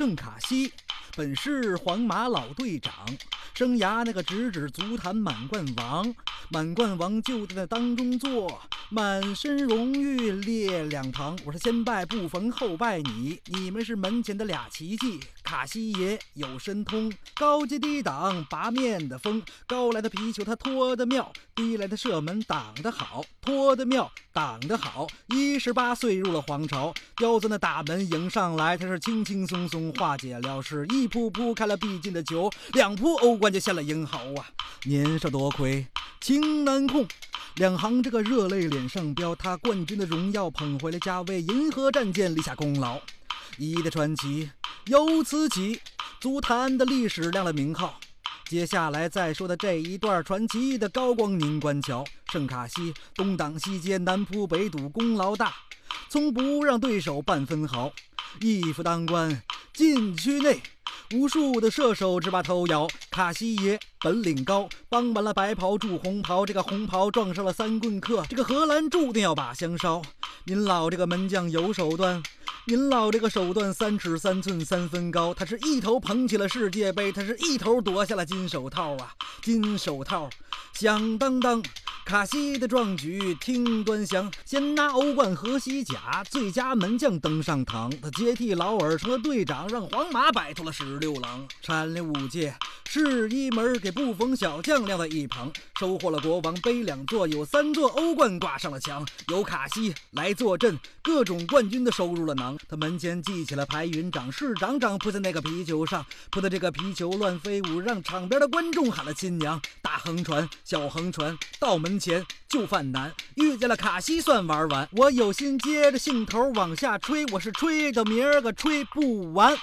圣卡西，本是皇马老队长，生涯那个直指足坛满贯王，满贯王就在那当中坐，满身荣誉列两堂。我是先拜不逢后拜你，你们是门前的俩奇迹。卡西爷有神通，高阶低挡拔面的风，高来的皮球他拖得妙，低来的射门挡得好，拖得妙挡得好。一十八岁入了皇朝，刁钻的大门迎上来，他是轻轻松松化解了事，一扑扑开了必进的球，两扑欧冠就献了英豪啊！年少多亏，情难控。两行这个热泪脸上飙，他冠军的荣耀捧回了家，为银河战舰立下功劳。一的传奇由此起，足坛的历史亮了名号。接下来再说的这一段传奇的高光，您观瞧：圣卡西东挡西接，南扑北堵，功劳大，从不让对手半分毫。一夫当关，禁区内。无数的射手只把头摇，卡西爷本领高，帮完了白袍助红袍，这个红袍撞上了三棍客，这个荷兰注定要把香烧。您老这个门将有手段，您老这个手段三尺三寸三分高，他是一头捧起了世界杯，他是一头夺下了金手套啊，金手套响当当。卡西的壮举听端详，先拿欧冠和西甲最佳门将登上堂，他接替劳尔成了队长，让皇马摆脱了十六郎，蝉联五届是一门，给布冯小将晾在一旁，收获了国王杯两座，有三座欧冠挂上了墙，有卡西来坐镇，各种冠军都收入了囊。他门前系起了排云掌，是掌掌扑在那个皮球上，扑的这个皮球乱飞舞，让场边的观众喊了亲娘。大横传，小横传，到门。钱就犯难，遇见了卡西算玩完。我有心接着兴头往下吹，我是吹到明儿个吹不完。